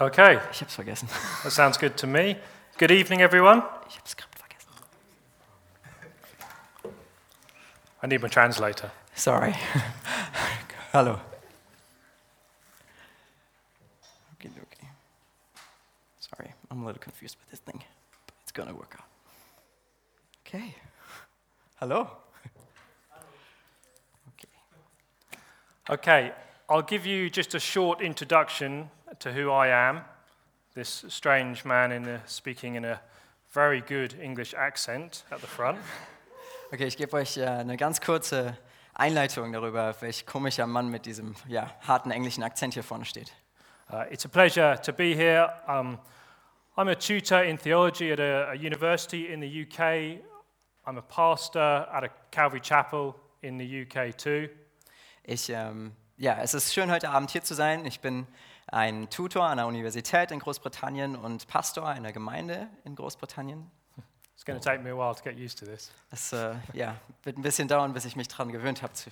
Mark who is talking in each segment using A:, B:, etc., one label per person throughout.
A: Okay,
B: Ich hab's vergessen.
A: that sounds good to me. Good evening, everyone.
B: Ich hab's vergessen.
A: I need my translator.
B: Sorry. Hallo. Okay, okay. Sorry, I'm a little confused with this thing, but it's gonna work out. Okay. Hallo. Okay.
A: Okay, I'll give you just a short introduction to who I am. This strange man in the, speaking in a very good English accent at the front.
B: Okay, ich gebe euch äh, eine ganz kurze Einleitung darüber, welch komischer Mann mit diesem ja, harten englischen Akzent hier vorne steht.
A: Uh, it's a pleasure to be here. Um, I'm a tutor in theology at a, a university in the UK. I'm a pastor at a Calvary Chapel in the UK too.
B: Ich, ähm, ja, es ist schön, heute Abend hier zu sein. Ich bin ein Tutor an einer Universität in Großbritannien und Pastor einer Gemeinde in Großbritannien.
A: It's going to take me a while to get used to this.
B: Es äh, ja, wird ein bisschen dauern, bis ich mich daran gewöhnt habe, zu,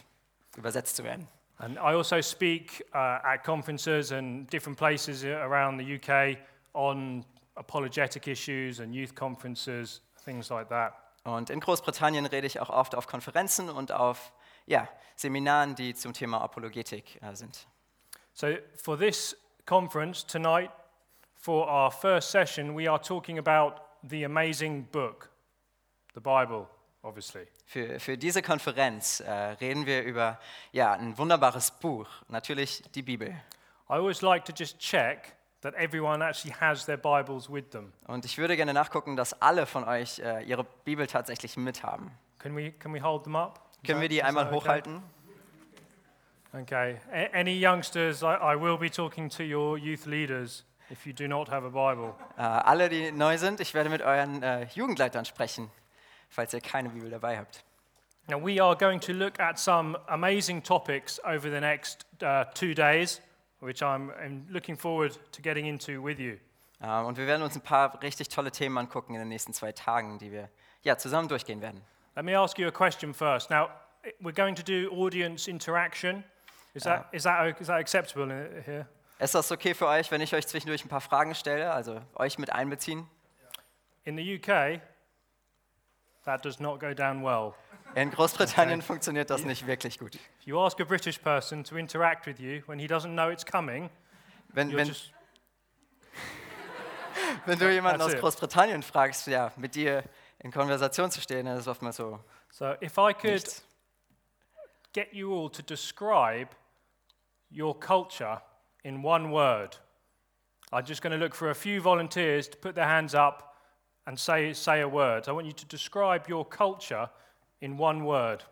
B: übersetzt zu werden.
A: And I also speak uh, at conferences and different places around the UK on apologetic issues and youth conferences, things like that.
B: Und in Großbritannien rede ich auch oft auf Konferenzen und auf ja, Seminaren, die zum Thema Apologetik äh, sind.
A: So, for this conference tonight, for our first session, we are talking about the amazing book, the Bible, obviously.
B: Für, für diese Konferenz äh, reden wir über ja, ein wunderbares Buch, natürlich die Bibel.
A: I always like to just check that everyone actually has their Bibles with them.
B: Und ich würde gerne nachgucken, dass alle von euch äh, ihre Bibel tatsächlich mithaben.
A: Can we, can we hold them up?
B: Können wir die einmal
A: okay?
B: hochhalten?
A: Okay. A- any youngsters, I, I will be talking to your youth leaders if you do not have a Bible.
B: Äh, alle, die neu sind, ich werde mit euren äh, Jugendleitern sprechen, falls ihr keine Bibel dabei habt.
A: Now, we are going to look at some amazing topics over the next uh, two days, which I'm, I'm looking forward to getting into with you.
B: Äh, und wir werden uns ein paar richtig tolle Themen angucken in den nächsten zwei Tagen, die wir ja, zusammen durchgehen werden.
A: Let me ask you a question first. Now, we're going to do audience interaction. Is that, is that, is that acceptable here?
B: Ist das okay für euch, wenn ich euch zwischendurch ein paar Fragen stelle, also euch mit einbeziehen?
A: In the UK, that does not go down well.
B: In Großbritannien funktioniert das nicht wirklich gut.
A: If you ask a British person to interact with you when he doesn't know it's coming,
B: Wenn, wenn, wenn du jemanden aus
A: it.
B: Großbritannien fragst, ja, mit dir in Konversation zu stehen, dann ist es oftmals so.
A: so if I could
B: Nichts.
A: get you all to describe your culture in one word, I'm just going to look for a few volunteers to put their hands up and say, say a word. I want you to describe your culture in one word.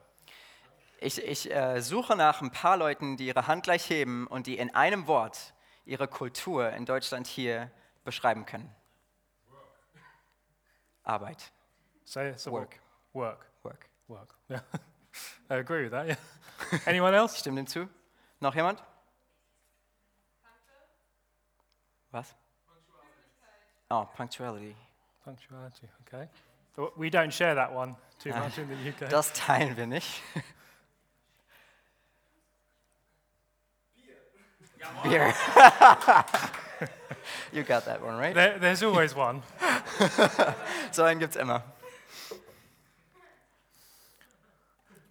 B: Ich, ich äh, suche nach ein paar Leuten, die ihre Hand gleich heben und die in einem Wort ihre Kultur in Deutschland hier beschreiben können. Arbeit,
A: Say it's a
B: Work.
A: Work.
B: Work.
A: Work. Yeah. I agree with that. Yeah. Anyone else?
B: Stimmt dem zu? Noch jemand? Was? Oh, Punctuality.
A: Punctuality. Okay. So We don't share that one too
B: Ah,
A: much in the UK.
B: Das teilen wir nicht. Beer. you got that one, right?
A: There, there's always one.
B: So einen gibt's immer.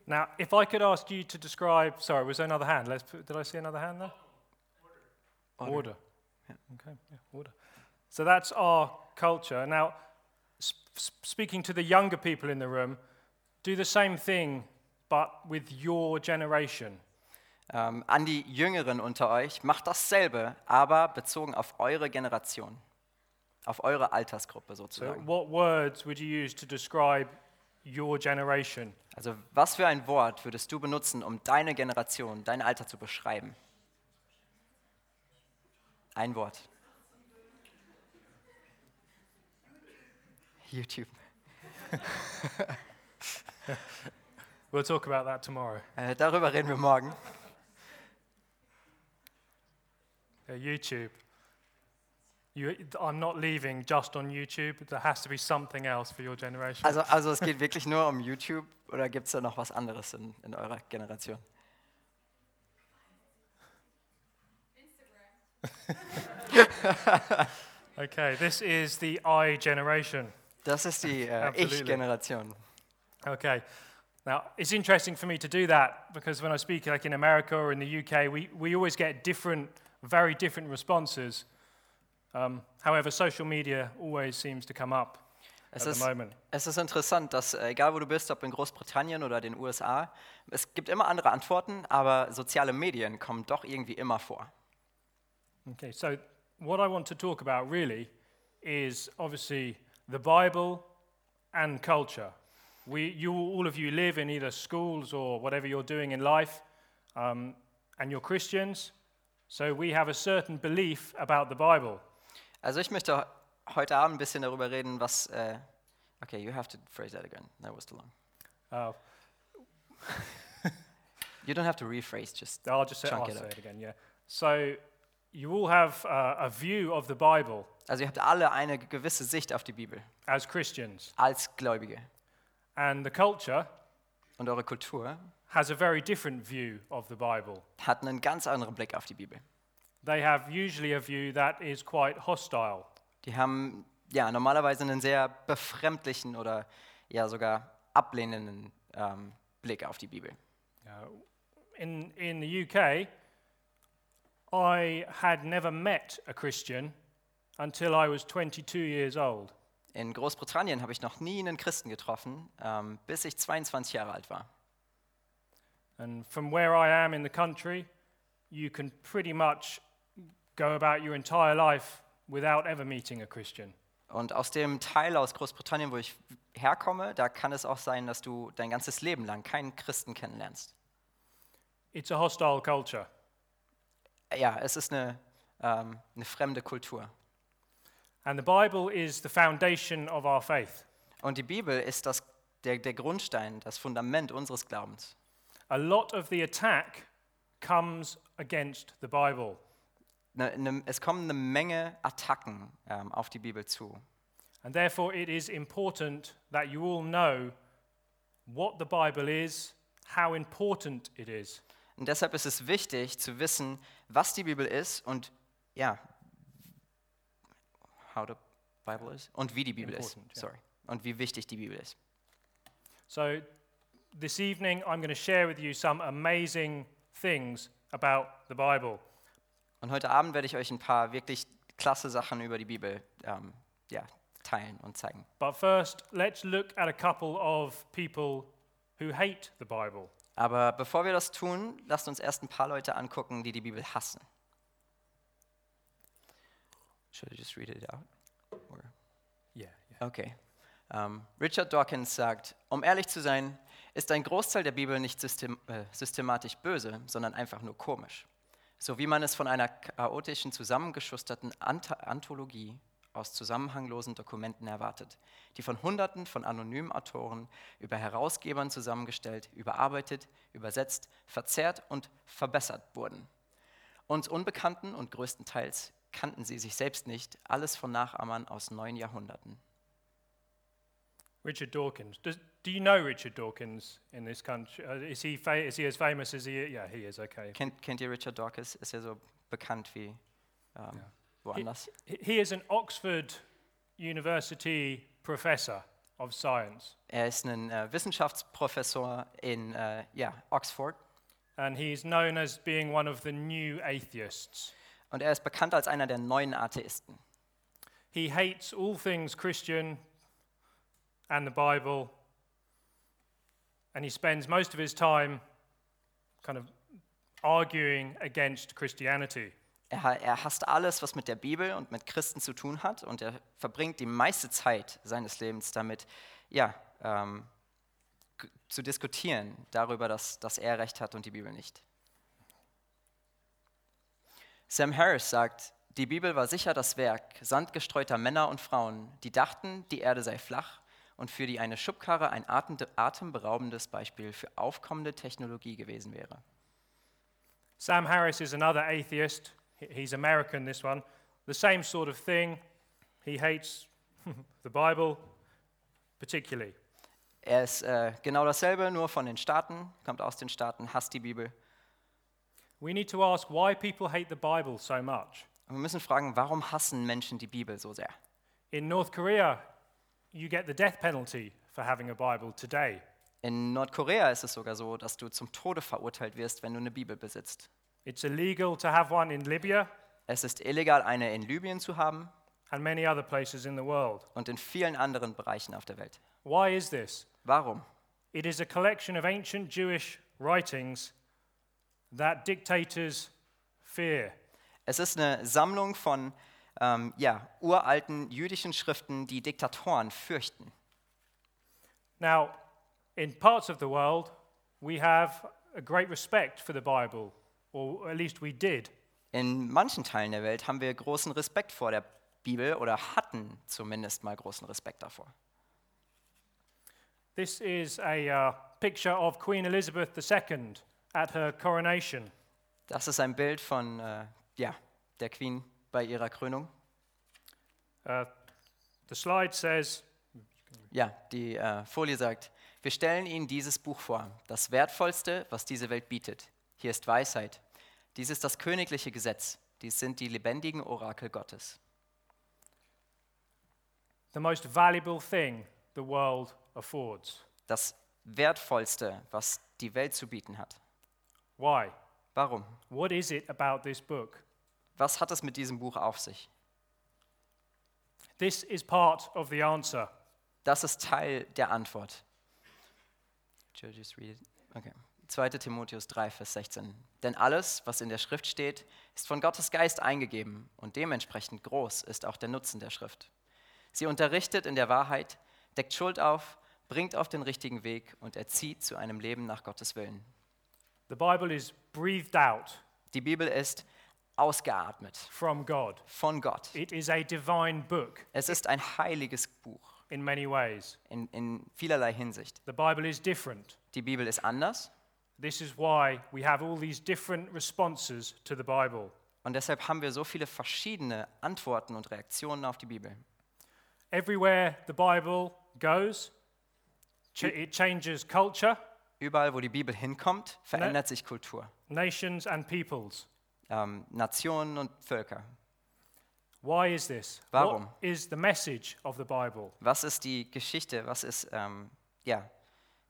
A: Now, if I could ask you to describe, sorry, was there another hand? Let's put, did I see another hand there? Order. Okay, yeah, order. So that's our culture. Now, sp- sp- speaking to the younger people in the room, do the same thing, but with your generation.
B: Ähm, an die Jüngeren unter euch, macht dasselbe, aber bezogen auf eure Generation, auf eure Altersgruppe sozusagen.
A: So, what words would you use to describe your generation?
B: Also was für ein Wort würdest du benutzen, um deine Generation, dein Alter zu beschreiben? Ein Wort. YouTube.
A: We'll talk about that tomorrow.
B: Äh, darüber reden wir morgen.
A: YouTube. You, I'm not leaving just on YouTube. There has to be something else for your generation.
B: Also, also es geht wirklich nur um YouTube oder gibt es da noch was anderes in, in eurer Generation?
A: Okay, this is the I generation.
B: Das ist die äh,
A: Absolutely.
B: Ich-Generation.
A: Okay. Now, it's interesting for me to do that because when I speak, like in America or in the UK, we, we always get different, very different responses. Um, however, social media always seems to come up
B: Es
A: at
B: ist,
A: the moment.
B: es ist interessant, dass äh, egal wo du bist, ob in Großbritannien oder den USA, es gibt immer andere Antworten, aber soziale Medien kommen doch irgendwie immer vor.
A: Okay, so what I want to talk about really is obviously the Bible and culture. We, you, all of you live in either schools or whatever you're doing in life, um, and you're Christians, so we have a certain belief about the Bible.
B: Also ich möchte heute Abend ein bisschen darüber reden, was... Äh, okay, you have to phrase that again. That was too long.
A: Uh,
B: You don't have to rephrase, just...
A: I'll just say, I'll
B: it
A: say it again, yeah. So you all have uh, a view of the Bible
B: Also ihr habt alle eine gewisse Sicht auf die Bibel
A: as Christians,
B: als Gläubige.
A: and the culture
B: Und eure Kultur
A: has a very different view of the Bible.
B: hat einen ganz anderen Blick auf die Bibel.
A: They have usually a view that is quite hostile.
B: Die haben ja normalerweise einen sehr befremdlichen oder ja sogar ablehnenden ähm, Blick auf die Bibel.
A: In, in the UK, I had never met a Christian until I was 22 years old.
B: In Großbritannien habe ich noch nie einen Christen getroffen, ähm, bis ich 22 Jahre alt war.
A: And from where I am in the country, you can pretty much go about your entire life without ever meeting a Christian.
B: Und aus dem Teil aus Großbritannien, wo ich herkomme, da kann es auch sein, dass du dein ganzes Leben lang keinen Christen kennenlernst.
A: It's a hostile culture.
B: Ja, es ist eine, ähm, eine fremde Kultur.
A: And the Bible is the foundation of our faith.
B: Und die Bibel ist das, der, der Grundstein, das Fundament unseres Glaubens.
A: A lot of the attack comes against the Bible.
B: Ne, ne, es kommen eine Menge Attacken ähm, auf die Bibel zu.
A: And therefore, it is important that you all know what the Bible is, how important it is.
B: Und deshalb ist es wichtig zu wissen, was die Bibel ist und ja, how the Bible is und wie die Bibel ist.
A: Important, ja.
B: Sorry. Und wie wichtig die Bibel ist.
A: So, this evening, I'm going to share with you some amazing things about the Bible.
B: Und heute Abend werde ich euch ein paar wirklich klasse Sachen über die Bibel ähm, ja, teilen und zeigen.
A: But first, let's look at a couple of people who hate the Bible.
B: Aber bevor wir das tun, lasst uns erst ein paar Leute angucken, die die Bibel hassen. Should I just read it out? Or-
A: Yeah, yeah.
B: Okay. Ähm, Richard Dawkins sagt, um ehrlich zu sein, ist ein Großteil der Bibel nicht system, äh, systematisch böse, sondern einfach nur komisch. So wie man es von einer chaotischen, zusammengeschusterten Ant Anthologie aus zusammenhanglosen Dokumenten erwartet, die von Hunderten von anonymen Autoren über Herausgebern zusammengestellt, überarbeitet, übersetzt, verzerrt und verbessert wurden. Uns Unbekannten und größtenteils kannten sie sich selbst nicht, alles von Nachahmern aus neun Jahrhunderten.
A: Richard Dawkins. Does, do you know Richard Dawkins in this country? Uh, is, he fa- is he as famous as he is? Yeah, he is, okay.
B: Kennt, kennt ihr Richard Dawkins? Ist ja so bekannt wie ähm, woanders.
A: He- He is an Oxford University professor of science,
B: Er ist ein äh, Wissenschaftsprofessor in äh, ja, Oxford
A: and he is known as being one of the new atheists.
B: und er ist bekannt als einer der neuen Atheisten.
A: He hates all things Christian and the Bible, and he spends most of his time kind of arguing against Christianity.
B: Er, er hasst alles, was mit der Bibel und mit Christen zu tun hat und er verbringt die meiste Zeit seines Lebens damit, ja, ähm, zu diskutieren darüber, dass, dass er Recht hat und die Bibel nicht. Sam Harris sagt, die Bibel war sicher das Werk sandgestreuter Männer und Frauen, die dachten, die Erde sei flach und für die eine Schubkarre ein atem- atemberaubendes Beispiel für aufkommende Technologie gewesen wäre.
A: Sam Harris is another atheist. He- He's American, this one. The same sort of thing. He hates the Bible, particularly.
B: Er ist äh, genau dasselbe, nur von den Staaten, kommt aus den Staaten, hasst die Bibel.
A: We need to ask why people hate the Bible so much.
B: Und wir müssen fragen, warum hassen Menschen die Bibel so sehr?
A: In North Korea, you get the death penalty for having a Bible today.
B: In Nordkorea ist es sogar so, dass du zum Tode verurteilt wirst, wenn du eine Bibel besitzt.
A: It's illegal to have one in Libya
B: Es ist illegal, eine in Libyen zu haben
A: and many other places in the world.
B: und in vielen anderen Bereichen auf der Welt.
A: Why is this?
B: Warum?
A: It is a collection of ancient Jewish writings that dictators fear.
B: Es ist eine Sammlung von ähm, ja, uralten jüdischen Schriften, die Diktatoren fürchten.
A: Now, in parts of the world, we have a great respect for the Bible, or at least we did.
B: In manchen Teilen der Welt haben wir großen Respekt vor der Bibel oder hatten zumindest mal großen Respekt davor.
A: This is a uh, picture of Queen Elizabeth II at her coronation.
B: Das ist ein Bild von äh, ja, der Queen bei ihrer Krönung.
A: Uh, the slide says,
B: Ja, die äh, Folie sagt, wir stellen Ihnen dieses Buch vor, das wertvollste, was diese Welt bietet. Hier ist Weisheit. Dies ist das königliche Gesetz. Dies sind die lebendigen Orakel Gottes.
A: the most valuable thing the world affords.
B: Das wertvollste, was die Welt zu bieten hat.
A: Why?
B: Warum?
A: What is it about this book?
B: Was hat es mit diesem Buch auf sich?
A: This is part of the answer.
B: Das ist Teil der Antwort. Okay. 2. Timotheus 3, Vers 16. Denn alles, was in der Schrift steht, ist von Gottes Geist eingegeben und dementsprechend groß ist auch der Nutzen der Schrift. Sie unterrichtet in der Wahrheit, deckt Schuld auf, bringt auf den richtigen Weg und erzieht zu einem Leben nach Gottes Willen.
A: The Bible is breathed out
B: Die Bibel ist ausgeatmet
A: from God.
B: von Gott.
A: It is a divine book
B: Es ist ein heiliges Buch
A: in many ways.
B: in, in vielerlei Hinsicht.
A: The Bible is different.
B: Die Bibel ist anders
A: This is why we have all these different responses to the Bible.
B: Und deshalb haben wir so viele verschiedene Antworten und Reaktionen auf die Bibel.
A: Everywhere the Bible goes, it changes culture,
B: Überall, wo die Bibel hinkommt, verändert sich Kultur.
A: nations, and peoples.
B: Ähm, Nationen und Völker.
A: Why is this?
B: Warum?
A: What is the message of the Bible?
B: Was ist die Geschichte? Was ist ähm, ja,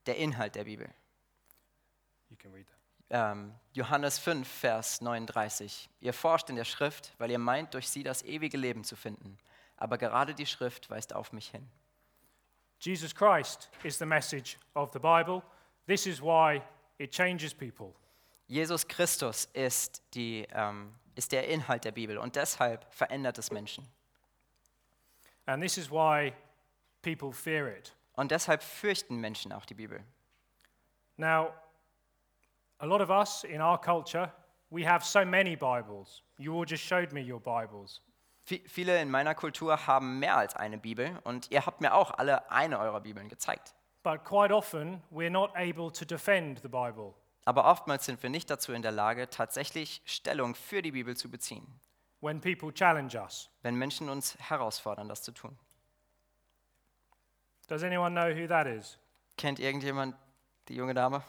B: der Inhalt der Bibel?
A: You can read that.
B: Ähm, Johannes 5, Vers 39. Ihr forscht in der Schrift, weil ihr meint, durch sie das ewige Leben zu finden. Aber gerade die Schrift weist auf mich hin.
A: Jesus Christ is the message of the Bible. This is why it changes people.
B: Jesus Christus ist, die, ähm, ist der Inhalt der Bibel und deshalb verändert es Menschen.
A: And this is why people fear it.
B: Und deshalb fürchten Menschen auch die Bibel.
A: Now, a lot of us in our culture, we have so many Bibles. You all just showed me your Bibles.
B: Vi- Viele in meiner Kultur haben mehr als eine Bibel und ihr habt mir auch alle eine eurer Bibeln gezeigt.
A: But quite often, we're not able to defend the Bible.
B: Aber oftmals sind wir nicht dazu in der Lage, tatsächlich Stellung für die Bibel zu beziehen,
A: when people challenge us.
B: wenn Menschen uns herausfordern, das zu tun.
A: Does anyone know who that is?
B: Kennt irgendjemand die junge Dame?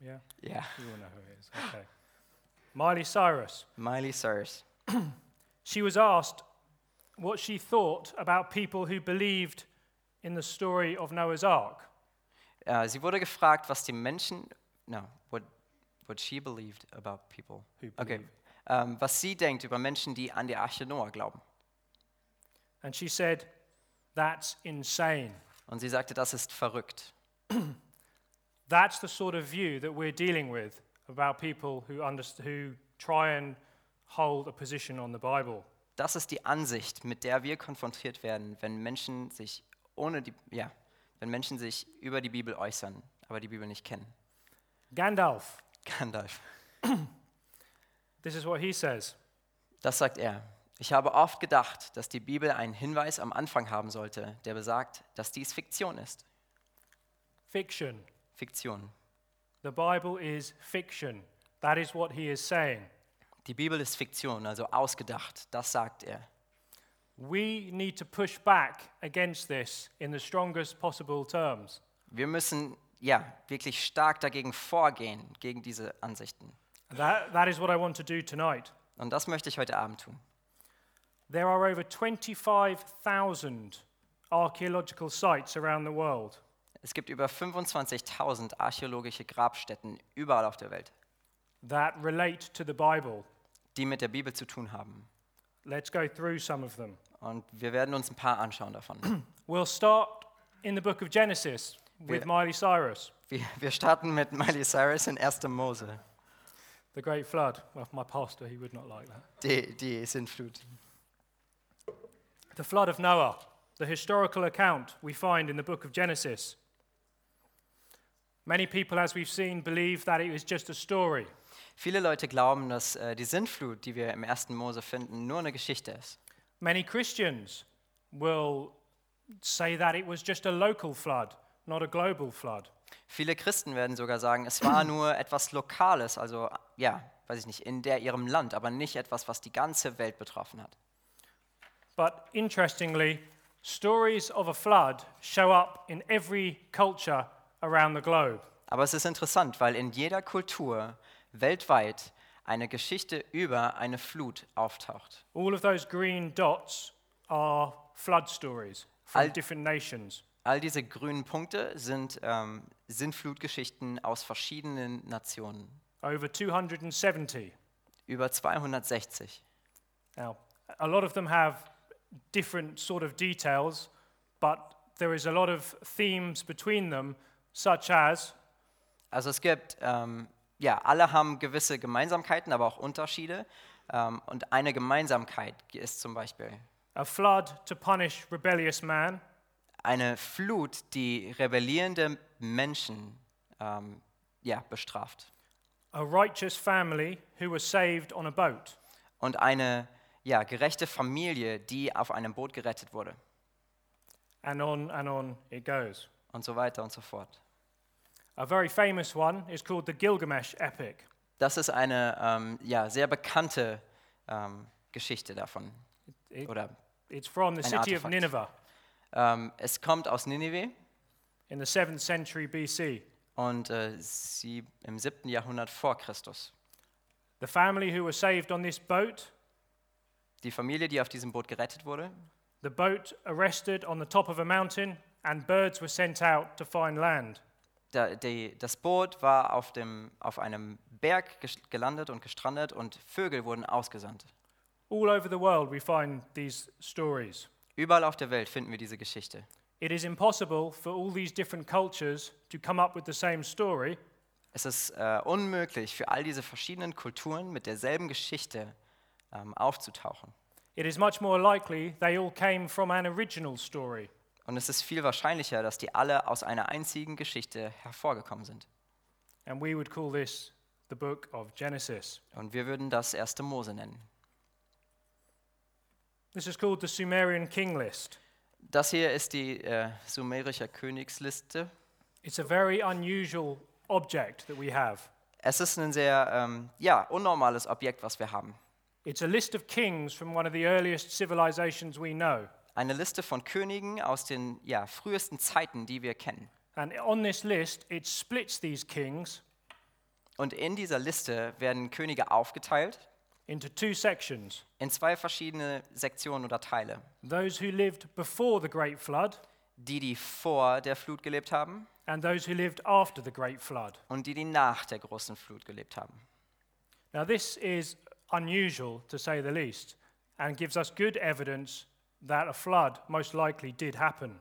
A: Yeah,
B: Ja,
A: you all know who it is. Okay. Miley Cyrus.
B: Miley Cyrus.
A: She was asked what she thought about people who believed in the story of Noah's Ark.
B: Äh, sie wurde gefragt, was die Menschen, no, what, what she believed about people. Okay,
A: believe.
B: ähm, was sie denkt über Menschen, die an die Arche Noah glauben.
A: And she said, That's insane.
B: Und sie sagte, das ist verrückt.
A: That's the sort of view that we're dealing with about people who, who try and hold a position on the Bible.
B: Das ist die Ansicht, mit der wir konfrontiert werden, wenn Menschen sich ohne die, ja, wenn Menschen sich über die Bibel äußern, aber die Bibel nicht kennen.
A: Gandalf,
B: Gandalf.
A: this is what he says.
B: Das sagt er. Ich habe oft gedacht, dass die Bibel einen Hinweis am Anfang haben sollte, der besagt, dass dies Fiktion ist.
A: Fiction.
B: Fiktion.
A: The Bible is fiction. That is what he is saying.
B: Die Bibel ist Fiktion, also ausgedacht. Das sagt er.
A: We need to push back against this in the strongest possible terms.
B: Wir müssen ja wirklich stark dagegen vorgehen, gegen diese Ansichten.
A: That, that is what I want to do tonight.
B: Und das möchte ich heute Abend tun.
A: There are over 25,000 archaeological sites around the world.
B: Es gibt über 25.000 archäologische Grabstätten überall auf der Welt,
A: that relate to the Bible.
B: die mit der Bibel zu tun haben.
A: Let's go through some of them.
B: Und wir werden uns ein paar anschauen davon.
A: We'll start in the book of Genesis with
B: Wir-
A: Miley Cyrus,
B: Wir, wir starten mit Miley Cyrus in 1. Mose,
A: the great flood. Well, my pastor, he would not like that.
B: die, die Sintflut.
A: The flood of Noah, the historical account we find in the book of Genesis. Many people, as we've seen, believe that it was just a story.
B: Viele Leute glauben, dass äh, die Sintflut, die wir im 1. Mose finden, nur eine Geschichte ist.
A: Many Christians will say that it was just a local flood, not a global flood.
B: Viele Christen werden sogar sagen, es war nur etwas Lokales, also ja, weiß ich nicht, in der ihrem Land, aber nicht etwas, was die ganze Welt betroffen hat.
A: But interestingly, stories of a flood show up in every culture around the globe.
B: Aber es ist interessant, weil in jeder Kultur weltweit eine Geschichte über eine Flut auftaucht.
A: All of those green dots are flood stories from
B: Al-
A: different nations.
B: All diese grünen Punkte sind, ähm, sind Flutgeschichten aus verschiedenen Nationen.
A: Over 270.
B: Über 260.
A: Now, a lot of them have different sort of details, but there is a lot of themes between them, such as
B: Also es gibt, ähm, ja, alle haben gewisse Gemeinsamkeiten, aber auch Unterschiede. Ähm, und eine Gemeinsamkeit ist zum Beispiel
A: a flood to punish rebellious man,
B: eine Flut, die rebellierende Menschen ähm, ja, bestraft.
A: a righteous family who was saved on a boat,
B: Und eine ja, gerechte Familie, die auf einem Boot gerettet wurde.
A: and on and on it goes.
B: Und so weiter und so fort.
A: A very famous one is called the Gilgamesh epic.
B: Das ist eine ähm, ja, sehr bekannte ähm, Geschichte davon.
A: It-
B: Oder
A: It's from the city of
B: Artefakt.
A: Nineveh
B: ähm, es kommt aus Ninive
A: in the 7th century BC.
B: und äh, sie im 7. Jahrhundert vor Christus.
A: The family who was saved on this boat,
B: Die Familie, die auf diesem Boot gerettet wurde,
A: the boat arrested on the top of a mountain, and birds were sent out to find land.
B: Da, die, das Boot war auf, dem, auf einem Berg gelandet und gestrandet und Vögel wurden ausgesandt.
A: All over the world, we find these stories.
B: Überall auf der Welt finden wir diese Geschichte.
A: It is impossible for all these different cultures to come up with the same story,
B: Es ist äh, unmöglich für all diese verschiedenen Kulturen mit derselben Geschichte ähm, aufzutauchen.
A: it is much more likely they all came from an original story.
B: Und es ist viel wahrscheinlicher, dass die alle aus einer einzigen Geschichte hervorgekommen sind.
A: And we would call this the book of Genesis.
B: Und wir würden das erste Mose nennen.
A: This is called the Sumerian king list.
B: Das hier ist die äh, sumerische Königsliste.
A: It's a very unusual object that we have.
B: Es ist ein sehr ähm, ja, unnormales Objekt, was wir haben.
A: It's a list of kings from one of the earliest civilizations we know.
B: Eine Liste von Königen aus den ja, frühesten Zeiten, die wir kennen.
A: And on this list, it splits these kings
B: Und in dieser Liste werden Könige aufgeteilt
A: into two sections
B: in zwei verschiedene Sektionen oder Teile.
A: those who lived before the Great Flood
B: Die, die vor der Flut gelebt haben
A: and those who lived after the Great Flood.
B: und die, die nach der großen Flut gelebt haben.
A: Now, this is unusual to say the least and gives us good evidence that a flood most likely did happen.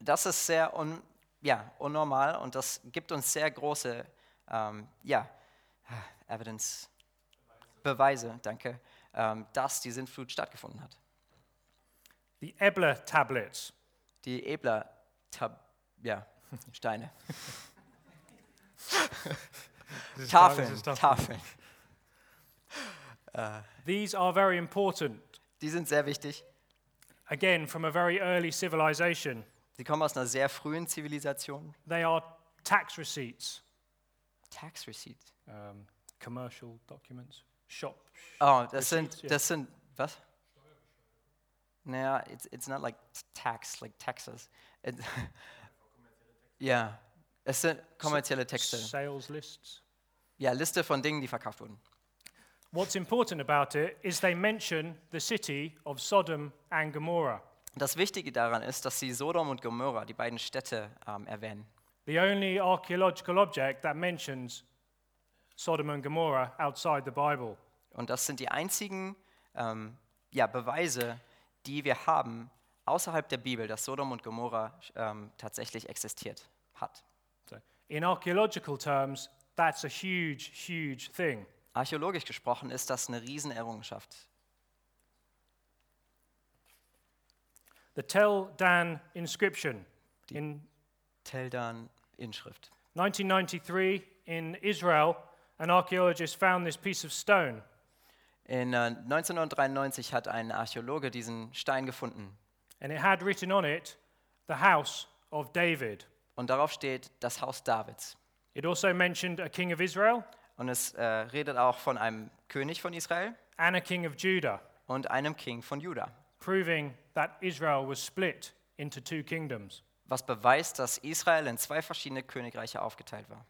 B: Das ist sehr un, ja, unnormal und das gibt uns sehr große ähm, ja, Evidence, Beweise, danke, ähm, dass die Sintflut stattgefunden hat.
A: The Ebla tablets.
B: Die Ebler Tab, ja, Steine. Tafeln, Tafeln.
A: These are very important.
B: Die sind sehr wichtig.
A: Again, from a very early civilization.
B: Sie kommen aus einer sehr frühen Zivilisation.
A: They are tax receipts,
B: Tax Receipt.
A: um, commercial documents, shop.
B: Oh, das
A: Receipts,
B: sind, das sind, was? Naja, it's, it's not like tax, like taxes. It, ja, es sind kommerzielle Texte.
A: Sales lists.
B: Ja, Liste von Dingen, die verkauft wurden.
A: What's important about it is they mention the city of Sodom and Gomorrah.
B: Das Wichtige daran ist, dass sie Sodom und Gomorra, die beiden Städte, ähm, erwähnen.
A: The only archaeological object that mentions Sodom and Gomorrah outside the Bible.
B: Und das sind die einzigen ähm, ja, Beweise, die wir haben außerhalb der Bibel, dass Sodom und Gomorra ähm, tatsächlich existiert hat.
A: So, in archaeological terms, that's a huge, huge thing.
B: Archäologisch gesprochen ist das eine Riesenerrungenschaft.
A: The Tel Dan inscription in
B: Teldan Inschrift.
A: 1993 in Israel, an archaeologist found this piece of stone.
B: In äh, 1993 hat ein Archäologe diesen Stein gefunden
A: and it had written on it, the house of David.
B: und darauf steht das Haus Davids.
A: It also mentioned a king of Israel
B: Und es äh, redet auch von einem König von Israel
A: and a king of Judah,
B: und einem King von Juda,
A: proving that Israel was split into two kingdoms.
B: was beweist, dass Israel in zwei verschiedene Königreiche aufgeteilt war.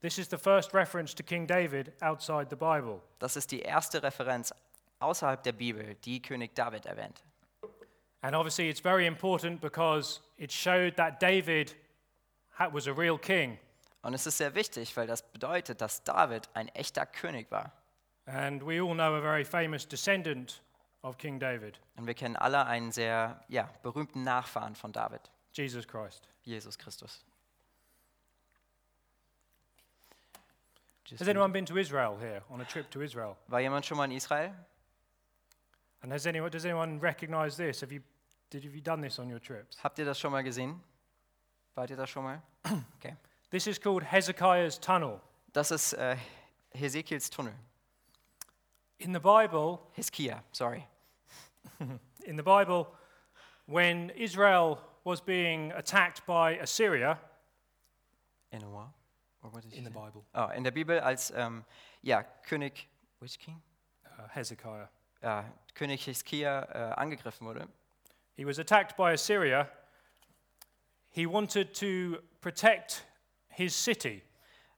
A: This is the first reference to King David outside the Bible.
B: Das ist die erste Referenz außerhalb der Bibel, die König David erwähnt.
A: And obviously, it's very important because it showed that David ha- was a real king.
B: Und es ist sehr wichtig, weil das bedeutet, dass David ein echter König war.
A: And we all know a very famous descendant of King David,
B: Und wir kennen alle einen sehr ja, berühmten Nachfahren von David,
A: Jesus Christ.
B: Jesus Christus.
A: Has anyone been to Israel here on a trip to Israel?
B: War jemand schon mal in Israel?
A: And has anyone, does anyone recognize this? Have you, did, have you done this on your trips?
B: Habt ihr das schon mal gesehen? Wart ihr das schon mal? Okay.
A: This is called Hezekiah's Tunnel.
B: Das ist äh, Hesekiels Tunnel.
A: In the Bible,
B: Hiskia, sorry.
A: in the Bible, when Israel was being attacked by Assyria,
B: In a? Or what did
A: in the
B: say?
A: Bible,
B: Oh, in der Bibel als ähm, ja, König, which king?
A: uh, Hezekiah,
B: Ja, König Hiskia äh, angegriffen wurde,
A: he was attacked by Assyria. He wanted to protect his city.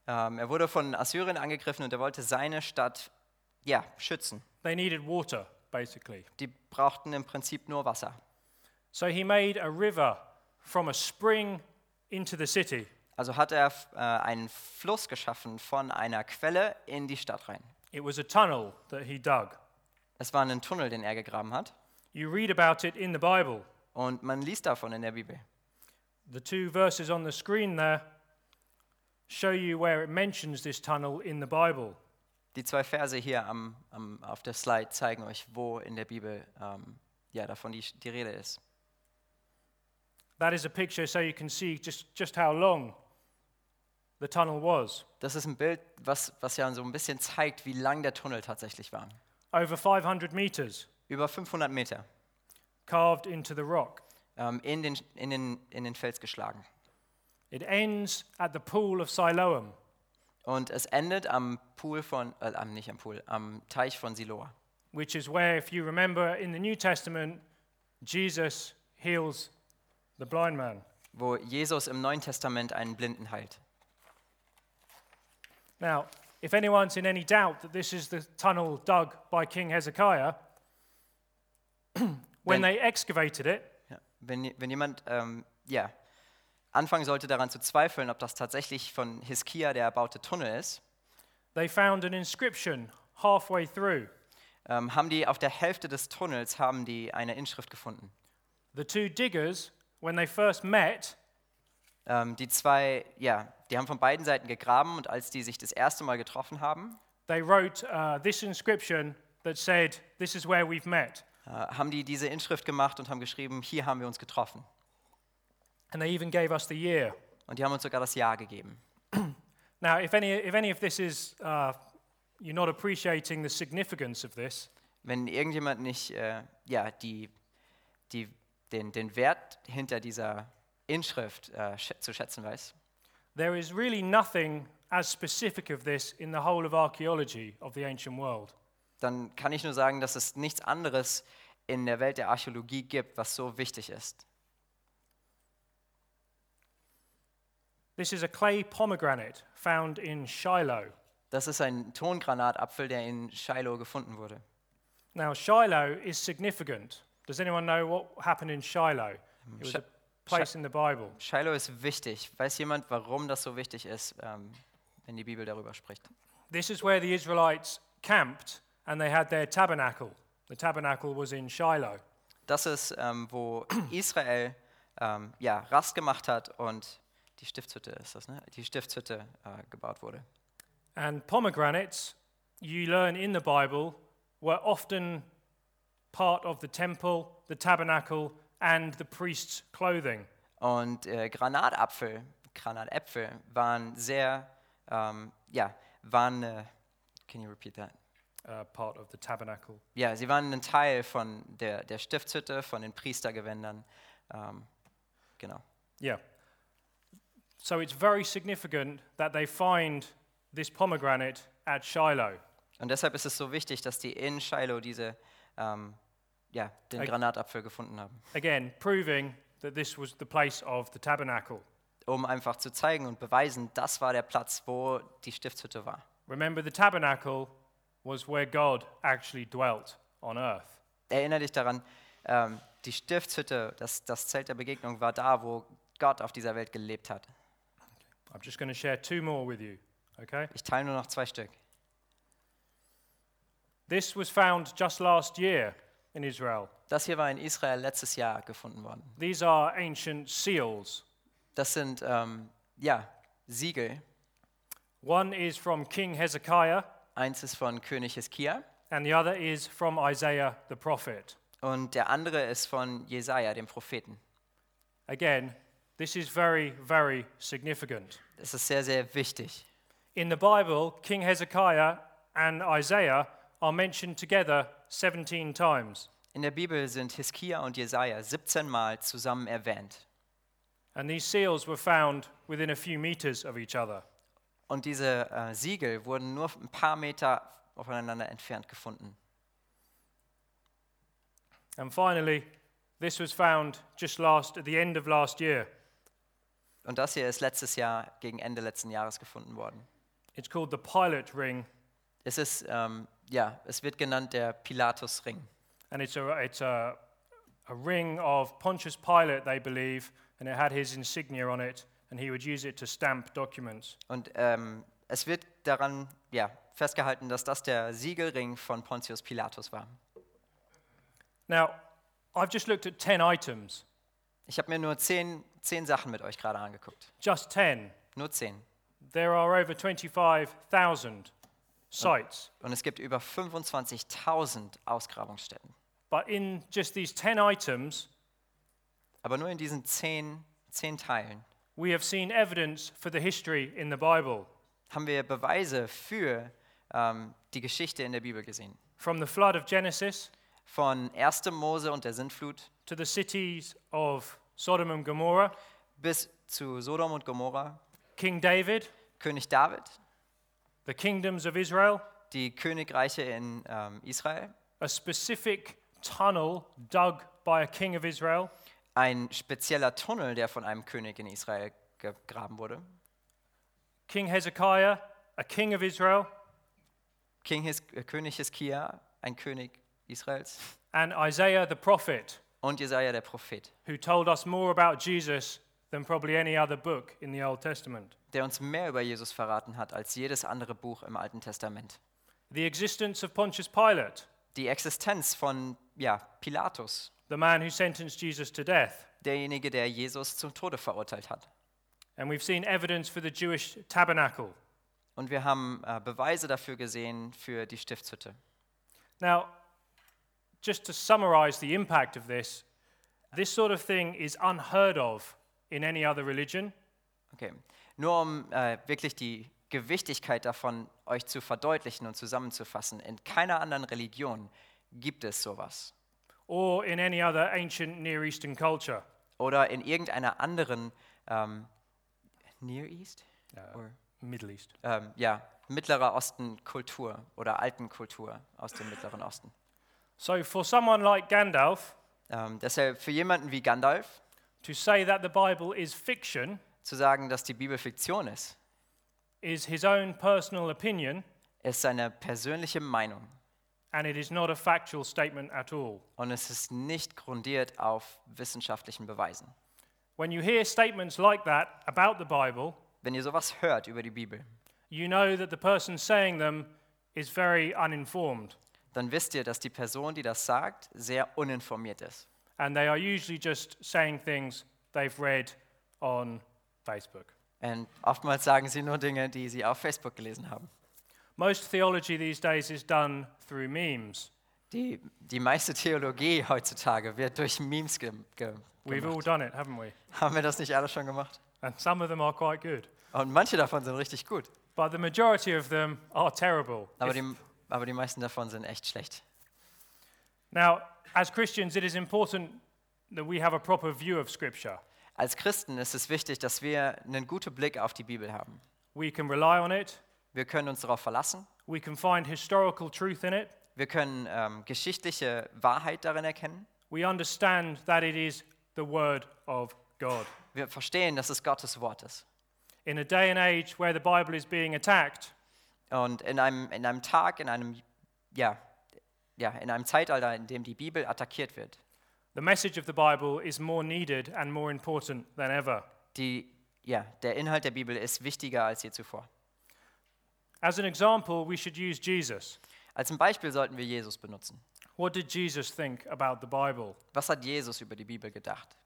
B: ähm, er wurde von Assyrien angegriffen und er wollte seine Stadt ja, schützen.
A: They needed water, basically.
B: Die brauchten im Prinzip nur Wasser.
A: So he made a river from a spring into the city.
B: Also hat er äh, einen Fluss geschaffen von einer Quelle in die Stadt rein.
A: It was a tunnel that he dug.
B: Es war ein Tunnel, den er gegraben hat.
A: You read about it in the Bible.
B: Und man liest davon in der Bibel.
A: The two verses on the screen there show you where it mentions this tunnel in the Bible.
B: Die zwei Verse hier am, am, auf der Slide zeigen euch, wo in der Bibel ähm, ja, davon die, die Rede ist.
A: That is a picture so you can see just, just how long the tunnel was.
B: Das ist ein Bild, was, was ja so ein bisschen zeigt, wie lang der Tunnel tatsächlich war.
A: Over 500 meters,
B: Über 500 Meter
A: carved into the rock.
B: ähm, in, den, in, den, in den Fels geschlagen.
A: It ends at the pool of Siloam.
B: Und es endet am Pool von, äh, am- nicht am Pool, am Teich von Siloa.
A: which is where, if you remember in the New Testament, Jesus heals the blind man.
B: wo Jesus im Neuen Testament einen Blinden heilt.
A: Now, if anyone's in any doubt that this is the tunnel dug by King Hezekiah, when
B: Then-
A: they excavated it,
B: Ja. Wenn, wenn jemand ähm, ja, anfangen sollte daran zu zweifeln, ob das tatsächlich von Hiskia der erbaute Tunnel ist,
A: they found an inscription halfway through.
B: ähm, haben die auf der Hälfte des Tunnels haben die eine Inschrift gefunden.
A: The two diggers, when they first met,
B: Ähm, die zwei, ja, die haben von beiden Seiten gegraben und als die sich das erste Mal getroffen haben,
A: they wrote uh, this inscription that said, This is where we've met.
B: äh, haben die diese Inschrift gemacht und haben geschrieben, hier haben wir uns getroffen.
A: And they even gave us the year.
B: Und die haben uns sogar das Jahr gegeben.
A: Now, if any, if any of this is, uh, you're not appreciating the significance of this,
B: Wenn irgendjemand nicht äh, ja, die, die, den, den Wert hinter dieser Inschrift äh, schä zu schätzen weiß,
A: there is really nothing as specific of this in the whole of archaeology of the ancient world.
B: dann kann ich nur sagen, dass es nichts anderes in der Welt der Archäologie gibt, was so wichtig ist.
A: This is a clay pomegranate found in Shiloh.
B: Das ist ein Tongranatapfel, der in Shiloh gefunden wurde.
A: Now, Shiloh is significant. Does anyone know what happened in Shiloh? It was a place in the Bible.
B: Shiloh ist wichtig. Weiß jemand, warum das so wichtig ist, ähm, wenn die Bibel darüber spricht?
A: This is where the Israelites camped and they had their tabernacle. The tabernacle was in Shiloh.
B: Das ist, ähm, wo Israel ähm, ja, Rast gemacht hat und die Stiftshütte ist das, ne? Die Stiftshütte äh, gebaut wurde.
A: And pomegranates, you learn in the Bible, were often part of the temple, the tabernacle, and the priest's clothing.
B: Und äh, Granatapfel, Granatäpfel waren sehr, ähm, ja, waren, äh, can you repeat that?
A: Uh, part of the tabernacle.
B: Ja, sie waren ein Teil von der, der Stiftshütte, von den Priestergewändern. Ähm, genau.
A: Yeah. So it's very significant that they find this pomegranate at Shiloh.
B: Und deshalb ist es so wichtig, dass die in Shiloh diese, ähm, ja, den Granatapfel gefunden haben,
A: Again, proving that this was the place of the tabernacle.
B: um einfach zu zeigen und beweisen, das war der Platz, wo die Stiftshütte war.
A: Remember, the tabernacle was where God actually dwelt on earth.
B: Erinnere dich daran, ähm, die Stiftshütte, das, das Zelt der Begegnung war da, wo Gott auf dieser Welt gelebt hat.
A: I'm just going to share two more with you, okay?
B: Ich teile nur noch zwei Stück.
A: This was found just last year in Israel.
B: Das hier war in Israel letztes Jahr gefunden worden.
A: These are ancient seals.
B: Das sind, ähm, ja, Siegel.
A: One is from King Hezekiah,
B: Eins ist von König Hiskia
A: and the other is from Isaiah the prophet.
B: und der andere ist von Jesaja, dem Propheten.
A: Again, this is very, very significant.
B: Das ist sehr, sehr wichtig.
A: In the Bible, King Hezekiah and Isaiah are mentioned together 17 times.
B: In der Bibel sind Hiskia und Jesaja 17 Mal zusammen erwähnt.
A: And these seals were found within a few meters of each other.
B: Und diese äh, Siegel wurden nur ein paar Meter voneinander entfernt gefunden.
A: And finally, this was found just last at the end of last year.
B: Und das hier ist letztes Jahr, gegen Ende letzten Jahres gefunden worden.
A: It's called the Pilate ring,
B: Es ist, ähm, ja, es wird genannt der Pilatusring.
A: and it's a it's a a ring of Pontius Pilate, they believe, and it had his insignia on it, and he would use it to stamp documents.
B: Und ähm, es wird daran ja, festgehalten, dass das der Siegelring von Pontius Pilatus war.
A: Now, I've just looked at 10 items,
B: Ich habe mir nur zehn, zehn Sachen mit euch gerade angeguckt.
A: just 10.
B: Nur zehn.
A: There are over 25,000 sites.
B: Und es gibt über 25.000 Ausgrabungsstätten.
A: But in just these 10 items,
B: Aber nur in diesen zehn, zehn Teilen
A: we have seen evidence for the history in the Bible,
B: haben wir Beweise für ähm, die Geschichte in der Bibel gesehen.
A: from the flood of Genesis
B: Von 1. Mose und der Sintflut
A: to the cities of Sodom and Gomorrah,
B: bis zu Sodom und Gomorra,
A: King David,
B: König David,
A: the kingdoms of Israel,
B: die Königreiche in ähm, Israel,
A: a specific tunnel dug by a king of Israel,
B: ein spezieller Tunnel, der von einem König in Israel gegraben wurde,
A: King Hezekiah, a king of Israel,
B: King His äh, König Hiskia, ein König Israels,
A: and Isaiah the prophet,
B: und Jesaja der Prophet,
A: who told us more about Jesus than probably any other book in the Old Testament.
B: der uns mehr über Jesus verraten hat als jedes andere Buch im Alten Testament.
A: The existence of Pontius Pilate,
B: Die Existenz von ja, Pilatus,
A: the man who sentenced Jesus to death.
B: derjenige, der Jesus zum Tode verurteilt hat.
A: And we've seen evidence for the Jewish tabernacle.
B: Und wir haben äh, Beweise dafür gesehen für die Stiftshütte.
A: Now, just to summarize the impact of this, this sort of thing is unheard of in any other religion.
B: Okay. Nur um äh, wirklich die Gewichtigkeit davon euch zu verdeutlichen und zusammenzufassen, in keiner anderen Religion gibt es sowas.
A: or in any other ancient Near Eastern culture.
B: Oder in irgendeiner anderen ähm, Near East? Or,
A: Middle East.
B: ähm, ja, Mittlerer Osten Kultur oder alten Kultur aus dem Mittleren Osten.
A: So, for someone like Gandalf
B: Ähm, deshalb für jemanden wie Gandalf
A: to say that the Bible is fiction
B: zu sagen, dass die Bibel Fiktion ist,
A: is his own personal opinion,
B: ist seine persönliche Meinung
A: and it is not a factual statement at all.
B: und es ist nicht grundiert auf wissenschaftlichen Beweisen.
A: When you hear statements like that about the Bible,
B: Wenn ihr sowas hört über die Bibel,
A: you know that the person saying them is very uninformed,
B: dann wisst ihr, dass die Person, die das sagt, sehr uninformiert ist.
A: and they are usually just saying things they've read on Facebook.
B: Und oftmals sagen sie nur Dinge, die sie auf Facebook gelesen haben.
A: Most theology these days is done through memes.
B: Die, die meiste Theologie heutzutage wird durch Memes ge ge
A: We've all
B: gemacht.
A: done it, haven't we?
B: Haben wir das nicht alle schon gemacht?
A: And some of them are quite good.
B: Und manche davon sind richtig gut,
A: But the majority of them are terrible.
B: aber
A: If-
B: die, aber die meisten davon sind echt schlecht.
A: now, as Christians, it is important that we have a proper view of Scripture.
B: Als Christen ist es wichtig, dass wir einen guten Blick auf die Bibel haben.
A: We can rely on it,
B: Wir können uns darauf verlassen.
A: we can find historical truth in it,
B: Wir können ähm, geschichtliche Wahrheit darin erkennen.
A: we understand that it is the Word of God.
B: Wir verstehen, dass es Gottes Wort ist.
A: In a day and age where the Bible is being attacked,
B: Und in einem, in einem Tag, in einem, ja, ja, in einem Zeitalter, in dem die Bibel attackiert wird,
A: the message of the Bible is more needed and more important than ever.
B: die, ja, der Inhalt der Bibel ist wichtiger als je zuvor.
A: As an example, we should use Jesus.
B: Als ein Beispiel sollten wir Jesus benutzen.
A: What did Jesus think about the Bible?
B: Was hat Jesus über die Bibel gedacht?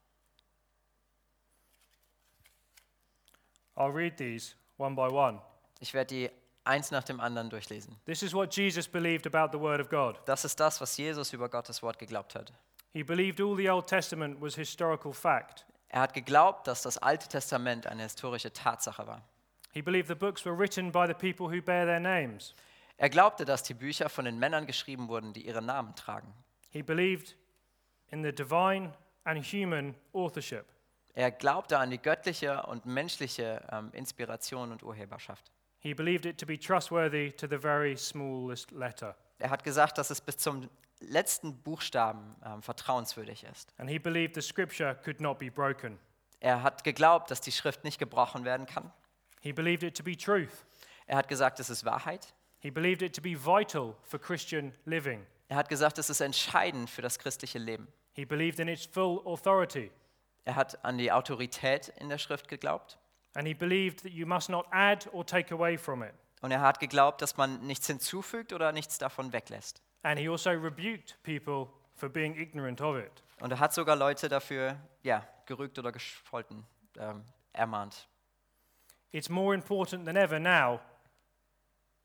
A: I'll read these one by one.
B: Ich werde die eins nach dem anderen durchlesen.
A: This is what Jesus believed about the Word of God.
B: Das ist das, was Jesus über Gottes Wort geglaubt hat.
A: He believed all the Old Testament was historical fact.
B: Er hat geglaubt, dass das Alte Testament eine historische Tatsache war.
A: He believed the books were written by the people who bear their names.
B: Er glaubte, dass die Bücher von den Männern geschrieben wurden, die ihre Namen tragen.
A: He believed in the divine and human authorship.
B: Er glaubte an die göttliche und menschliche ähm, Inspiration und Urheberschaft.
A: He believed it to be trustworthy to the very smallest letter.
B: Er hat gesagt, dass es bis zum letzten Buchstaben ähm, vertrauenswürdig ist.
A: And he believed the scripture could not be broken.
B: Er hat geglaubt, dass die Schrift nicht gebrochen werden kann.
A: He believed it to be truth.
B: Er hat gesagt, es ist Wahrheit.
A: He believed it to be vital for Christian living.
B: Er hat gesagt, es ist entscheidend für das christliche Leben.
A: He believed in its full authority.
B: Er hat an die Autorität in der Schrift geglaubt.
A: And he believed that you must not add or take away from it.
B: Und er hat geglaubt, dass man nichts hinzufügt oder nichts davon weglässt.
A: And he also rebuked people for being ignorant of it.
B: Und er hat sogar Leute dafür ja, gerügt oder gescholten, ähm, ermahnt.
A: It's more important than ever now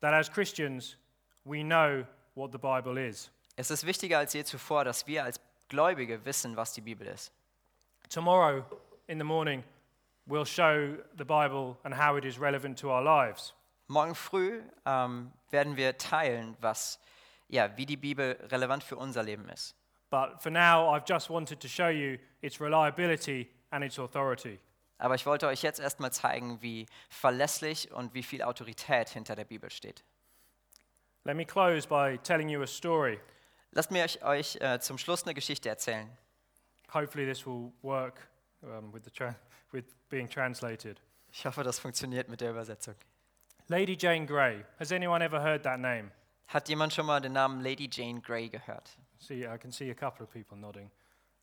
A: that as Christians we know what the Bible is.
B: Es ist wichtiger als je zuvor, dass wir als Gläubige wissen, was die Bibel ist.
A: Tomorrow in the morning we'll show the Bible and how it is relevant to our lives.
B: Morgen früh ähm, werden wir teilen, was, ja, wie die Bibel relevant für unser Leben ist.
A: But for now I've just wanted to show you its reliability and its authority.
B: Aber ich wollte euch jetzt erstmal zeigen, wie verlässlich und wie viel Autorität hinter der Bibel steht.
A: Let me close by telling you a story.
B: Lasst mir euch, euch äh, zum Schluss eine Geschichte erzählen.
A: Hopefully this will work um, with, the with being translated.
B: Ich hoffe, das funktioniert mit der Übersetzung.
A: Lady Jane Grey. Has anyone ever heard that name?
B: Hat jemand schon mal den Namen Lady Jane Grey gehört?
A: See, I can see a couple of people nodding.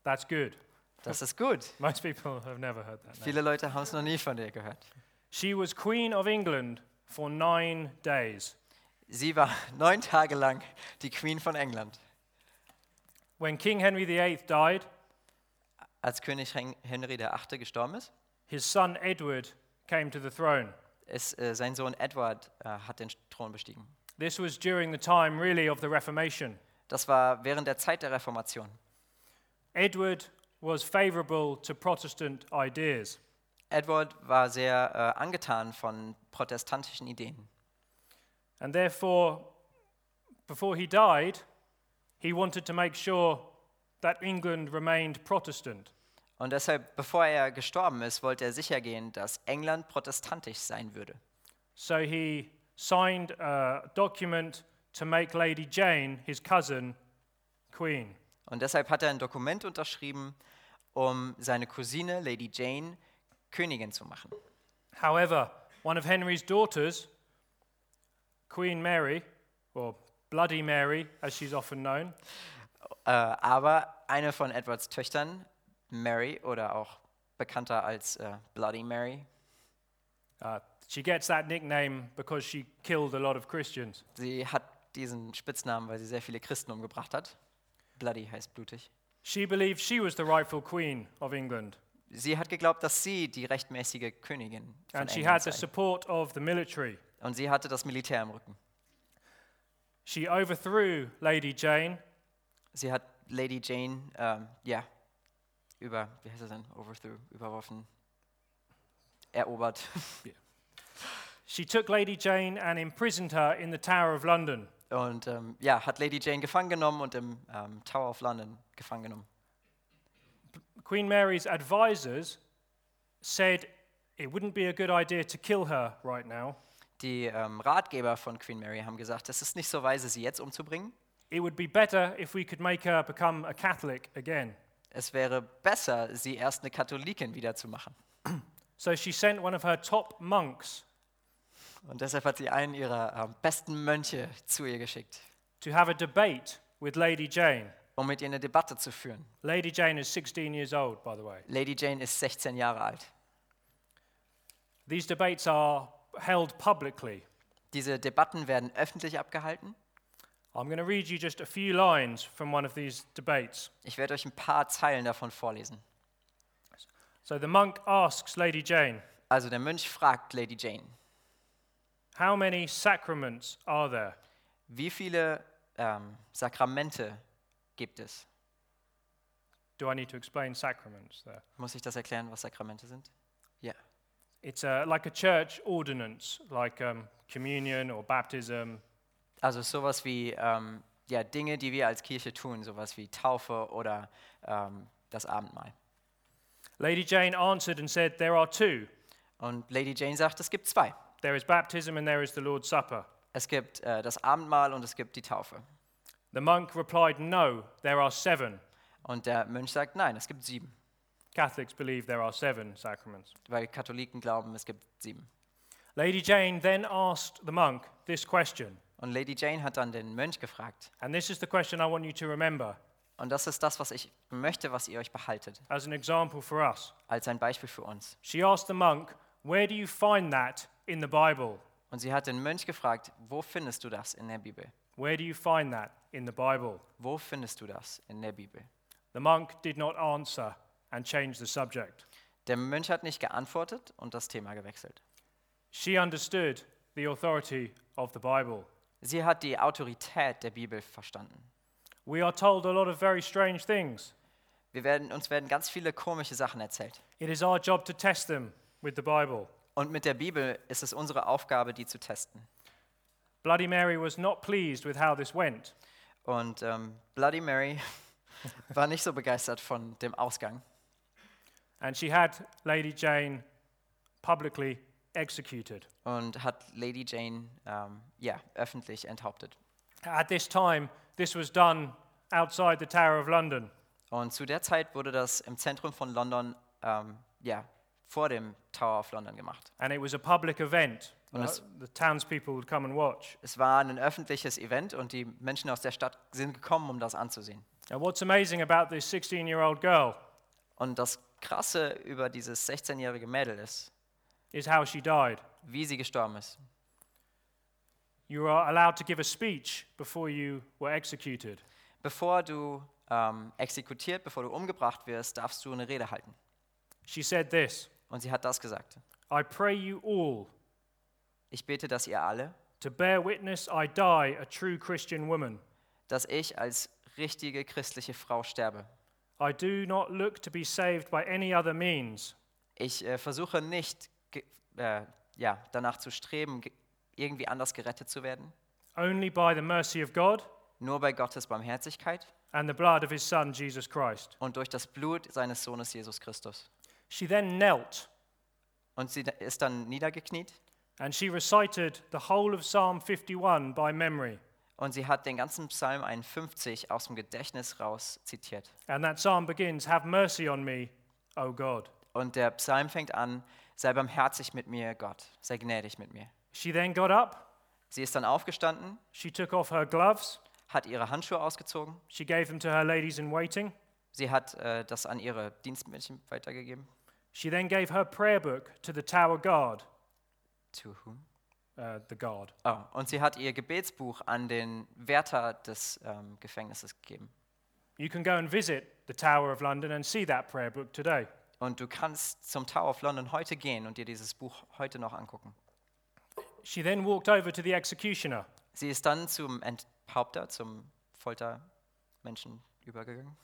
A: That's good.
B: Das ist gut.
A: Most people have never heard that name.
B: Viele Leute haben es noch nie von ihr gehört.
A: She was Queen of England for nine days.
B: Sie war neun Tage lang die Queen von England.
A: When King Henry VIII died,
B: Als König Henry VIII. gestorben ist,
A: his son Edward came to the throne.
B: ist äh, sein Sohn Edward äh, hat den Thron bestiegen.
A: This was during the time, really, of the Reformation.
B: Das war während der Zeit der Reformation.
A: Edward was favorable to Protestant ideas.
B: Edward war sehr äh, angetan von protestantischen Ideen.
A: And therefore, before he died, he wanted to make sure that England remained Protestant.
B: Und deshalb, bevor er gestorben ist, wollte er sicher gehen, dass England protestantisch sein würde.
A: So he signed a document to make Lady Jane, his cousin, queen.
B: Und deshalb hat er ein Dokument unterschrieben, um seine Cousine Lady Jane Königin zu machen.
A: However, One of Henry's daughters, Queen Mary, or Bloody Mary, as she's often known,
B: Äh, aber eine von Edwards Töchtern, Mary oder auch bekannter als äh, Bloody Mary,
A: uh, she gets that nickname because she killed a lot of Christians.
B: sie hat diesen Spitznamen, weil sie sehr viele Christen umgebracht hat. Bloody heißt blutig.
A: She believed she was the rightful queen of England,
B: Sie hat geglaubt, dass sie die rechtmäßige Königin von
A: and she
B: England
A: had the
B: sei.
A: support of the military.
B: Und sie hatte das Militär im Rücken.
A: She overthrew Lady Jane
B: Sie hat Lady Jane, ähm, ja, über, wie heißt das denn, overthrew, überworfen, erobert.
A: She took Lady Jane and imprisoned her in the Tower of London.
B: Und ähm, ja, hat Lady Jane gefangen genommen und im ähm, Tower of London gefangen genommen.
A: Queen Mary's advisors said it wouldn't be a good idea to kill her right now.
B: Die ähm, Ratgeber von Queen Mary haben gesagt, es ist nicht so weise, sie jetzt umzubringen.
A: It would be better if we could make her become a Catholic again.
B: Es wäre besser, sie erst eine Katholikin wieder zu machen.
A: So she sent one of her top monks
B: Und deshalb hat sie einen ihrer ähm, besten Mönche zu ihr geschickt,
A: to have a debate with Lady Jane.
B: um mit ihr eine Debatte zu führen.
A: Lady Jane is 16 years old, by the way.
B: Lady Jane ist 16 Jahre alt.
A: These debates are held publicly.
B: Diese Debatten werden öffentlich abgehalten.
A: I'm going to read you just a few lines from one of these debates.
B: Ich werde euch ein paar Zeilen davon vorlesen.
A: So the monk asks Lady Jane,
B: Also der Mönch fragt Lady Jane,
A: How many sacraments are there?
B: wie viele ähm, Sakramente gibt es?
A: Do I need to explain sacraments there?
B: Muss ich das erklären, was Sakramente sind? Ja.
A: It's uh, like a church ordinance, like um, communion or baptism.
B: Also sowas wie ähm, ja, Dinge, die wir als Kirche tun, sowas wie Taufe oder ähm, das Abendmahl.
A: Lady Jane answered and said, There are two.
B: Und Lady Jane sagt, es gibt zwei.
A: There is baptism and there is the Lord's Supper.
B: Es gibt äh, das Abendmahl und es gibt die Taufe.
A: The monk replied, No, there are seven.
B: Und der Mönch sagt, nein, es gibt sieben.
A: Catholics believe there are seven sacraments.
B: Weil Katholiken glauben, es gibt sieben.
A: Lady Jane then asked the monk this question,
B: Und Lady Jane hat dann den Mönch gefragt.
A: and this is the question I want you to remember
B: Und das ist das, was ich möchte, was ihr euch behaltet,
A: as an example for us.
B: als ein Beispiel für uns.
A: She asked the monk, Where do you find that in the Bible?
B: Und sie hat den Mönch gefragt, wo findest du das in der Bibel?
A: Where do you find that in the Bible?
B: Wo findest du das in der Bibel?
A: The monk did not answer and changed the subject.
B: Der Mönch hat nicht geantwortet und das Thema gewechselt.
A: She understood the authority of the Bible.
B: Sie hat die Autorität der Bibel verstanden.
A: We are told a lot of very strange things.
B: Wir werden, uns werden ganz viele komische Sachen erzählt.
A: It is our job to test them with the Bible.
B: Und mit der Bibel ist es unsere Aufgabe, die zu testen.
A: Bloody Mary was not pleased with how this went.
B: Und ähm, Bloody Mary war nicht so begeistert von dem Ausgang.
A: And she had Lady Jane publicly executed.
B: und hat Lady Jane ähm, ja, öffentlich enthauptet.
A: At this time, this was done outside the Tower of London.
B: Und zu der Zeit wurde das im Zentrum von London, ähm, ja, vor dem Tower of London gemacht.
A: And it was a public event.
B: Und
A: Uh,
B: es-
A: the townspeople would come and watch.
B: Es war ein öffentliches Event und die Menschen aus der Stadt sind gekommen, um das anzusehen.
A: And what's amazing about this 16 year old girl
B: Und das Krasse über dieses 16-jährige Mädel ist,
A: is how she died.
B: wie sie gestorben ist.
A: You are allowed to give a speech before you were executed.
B: Bevor du ähm, exekutiert, bevor du umgebracht wirst, darfst du eine Rede halten.
A: She said this
B: Und sie hat das gesagt.
A: I pray you all
B: Ich bete, dass ihr alle,
A: to bear witness I die a true Christian woman.
B: dass ich als richtige christliche Frau sterbe.
A: I do not look to be saved by any other means,
B: Ich äh, versuche nicht, äh, ja, danach zu streben, ge- irgendwie anders gerettet zu werden,
A: only by the mercy of God
B: nur bei Gottes Barmherzigkeit
A: and the blood of his Son, Jesus Christ.
B: und durch das Blut seines Sohnes Jesus Christus.
A: She then knelt
B: Und sie ist dann niedergekniet
A: and she recited the whole of Psalm 51 by memory.
B: und sie hat den ganzen Psalm 51 aus dem Gedächtnis raus zitiert.
A: And that psalm begins Have mercy on me, O God.
B: Und der Psalm fängt an, Sei barmherzig mit mir, Gott. Sei gnädig mit mir.
A: She then got up,
B: Sie ist dann aufgestanden,
A: she took off her gloves,
B: hat ihre Handschuhe ausgezogen.
A: she gave them to her ladies in waiting.
B: Sie hat äh, das an ihre Dienstmädchen weitergegeben.
A: She then gave her prayer book to the tower guard,
B: To whom?
A: uh, the guard.
B: Oh, und sie hat ihr Gebetsbuch an den Wärter des ähm, Gefängnisses gegeben.
A: You can go and visit the Tower of London and see that prayer book today.
B: Und du kannst zum Tower of London heute gehen und dir dieses Buch heute noch angucken.
A: She then walked over to the executioner
B: Sie ist dann zum Enthaupter, zum Foltermenschen übergegangen.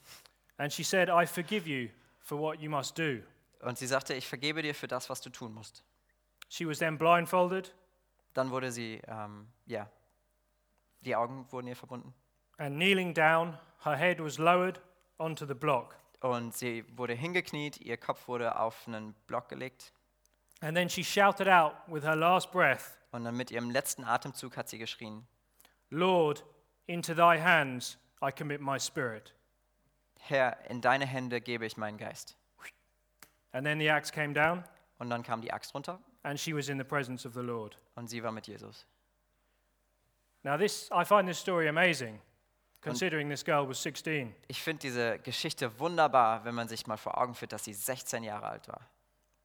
A: and she said, I forgive you for what you must do.
B: Und sie sagte, ich vergebe dir für das, was du tun musst.
A: She was then blindfolded
B: Dann wurde sie, ähm, ja, die Augen wurden ihr verbunden.
A: and kneeling down, her head was lowered onto the block.
B: Und sie wurde hingekniet, ihr Kopf wurde auf einen Block gelegt.
A: And then she shouted out with her last breath,
B: Und dann mit ihrem letzten Atemzug hat sie geschrien,
A: Lord, into thy hands I commit my spirit.
B: Herr, in deine Hände gebe ich meinen Geist.
A: And then the axe came down,
B: Und dann kam die Axt runter
A: and she was in the presence of the Lord.
B: und sie war mit Jesus.
A: Now, this, I find this story amazing, considering this girl was 16.
B: Ich finde diese Geschichte wunderbar, wenn man sich mal vor Augen führt, dass sie 16 Jahre alt war.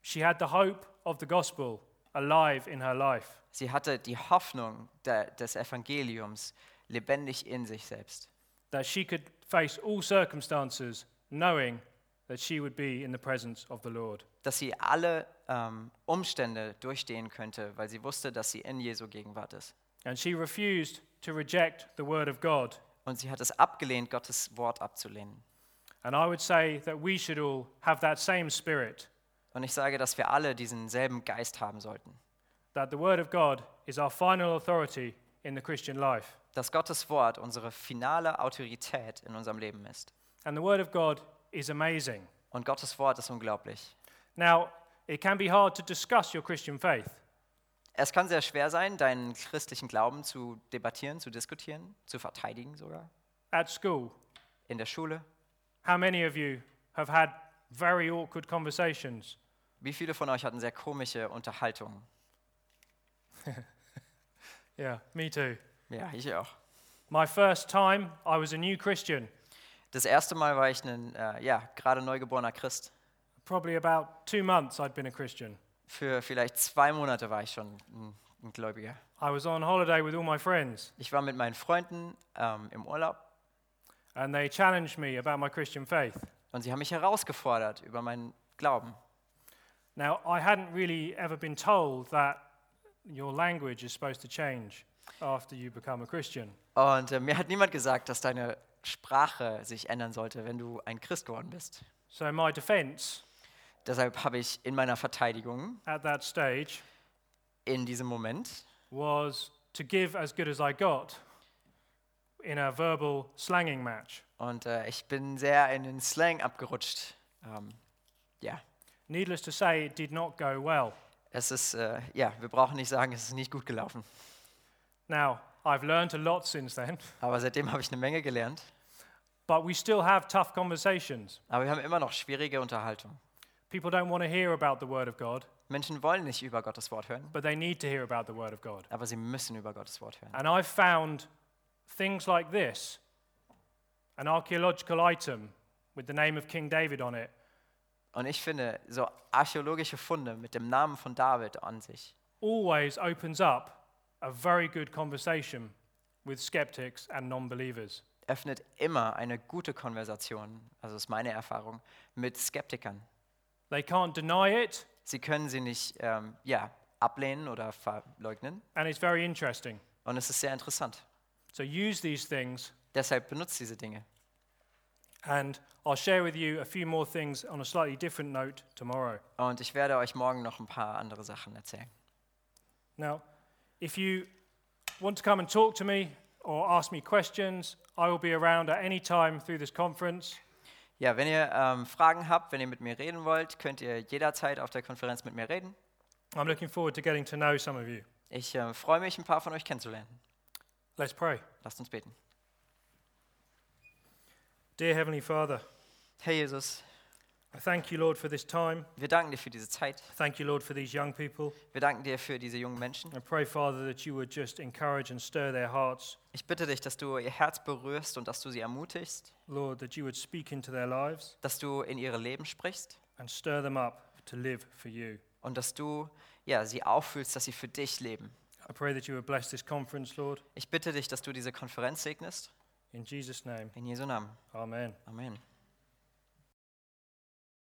A: She had the hope of the gospel alive in her life.
B: Sie hatte die Hoffnung der, des Evangeliums lebendig in sich selbst.
A: that she could face all circumstances knowing that she would be in the presence of the Lord.
B: Dass sie alle ähm, Umstände durchstehen könnte, weil sie wusste, dass sie in Jesu Gegenwart ist.
A: And she refused to reject the word of God.
B: Und sie hat es abgelehnt, Gottes Wort abzulehnen.
A: And I would say that we should all have that same spirit
B: Und ich sage, dass wir alle diesen selben Geist haben sollten.
A: that the word of God is our final authority in the Christian life.
B: Dass Gottes Wort unsere finale Autorität in unserem Leben ist.
A: And the word of God is amazing.
B: Und Gottes Wort ist unglaublich.
A: Now, it can be hard to discuss your Christian faith.
B: Es kann sehr schwer sein, deinen christlichen Glauben zu debattieren, zu diskutieren, zu verteidigen sogar.
A: At school,
B: In der Schule.
A: how many of you have had very awkward conversations
B: Wie viele von euch hatten sehr komische Unterhaltungen?
A: Yeah, me too.
B: Ja, ich auch.
A: My first time, I was a new Christian,
B: Das erste Mal war ich ein äh, ja, gerade neugeborener Christ.
A: probably about two months I'd been a Christian.
B: Für vielleicht zwei Monate war ich schon ein, ein Gläubiger.
A: I was on holiday with all my friends,
B: Ich war mit meinen Freunden ähm, im Urlaub
A: and they challenged me about my Christian faith.
B: und sie haben mich herausgefordert über meinen Glauben.
A: Now, I hadn't really ever been told that your language is supposed to change after you become a Christian.
B: Und äh, mir hat niemand gesagt, dass deine Sprache sich ändern sollte, wenn du ein Christ geworden bist.
A: So, my defense
B: Deshalb habe ich in meiner Verteidigung
A: at that stage
B: in diesem Moment
A: was to give as good as I got in a verbal slanging match.
B: und äh, ich bin sehr in den Slang abgerutscht. Ähm, ja,
A: Needless to say, it did not go well.
B: es ist, äh, ja, wir brauchen nicht sagen, es ist nicht gut gelaufen.
A: Now, I've learned a lot since then,
B: Aber seitdem habe ich eine Menge gelernt.
A: but we still have tough conversations.
B: Aber wir haben immer noch schwierige Unterhaltung.
A: People don't want to hear about the Word of God,
B: Menschen wollen nicht über Gottes Wort hören,
A: but they need to hear about the Word of God.
B: aber sie müssen über Gottes Wort hören.
A: And I've found things like this an archaeological item with the name of King David on it
B: Und ich finde, so archäologische Funde mit dem Namen von David an sich
A: always opens up a very good conversation with skeptics and non believers.
B: öffnet immer eine gute Konversation, also ist meine Erfahrung, mit Skeptikern.
A: They can't deny it,
B: Sie können sie nicht ähm, ja, ablehnen oder verleugnen.
A: and it's very interesting.
B: Und es ist sehr interessant.
A: So use these things,
B: Deshalb benutzt diese Dinge.
A: and I'll share with you a few more things on a slightly different note tomorrow.
B: Und ich werde euch morgen noch ein paar andere Sachen erzählen.
A: Now, if you want to come and talk to me or ask me questions, I will be around at any time through this conference.
B: Ja, wenn ihr ähm, Fragen habt, wenn ihr mit mir reden wollt, könnt ihr jederzeit auf der Konferenz mit mir reden.
A: I'm looking forward to getting to know some of you.
B: Ich äh, freue mich, ein paar von euch kennenzulernen.
A: Let's pray.
B: Lasst uns beten.
A: Dear Heavenly Father,
B: Herr Jesus,
A: I thank you, Lord, for this time.
B: Wir danken dir für diese Zeit.
A: Thank you, Lord, for these young people.
B: Wir danken dir für diese jungen Menschen.
A: I pray, Father, that you would just encourage and stir their hearts.
B: Ich bitte dich, dass du ihr Herz berührst und dass du sie ermutigst,
A: Lord, that you would speak into their lives
B: dass du in ihre Leben sprichst
A: and stir them up to live for you.
B: und dass du ja, sie auffühlst, dass sie für dich leben.
A: I pray that you would bless this conference, Lord.
B: Ich bitte dich, dass du diese Konferenz segnest.
A: In Jesus' name,
B: In Jesu Namen.
A: amen.
B: Amen.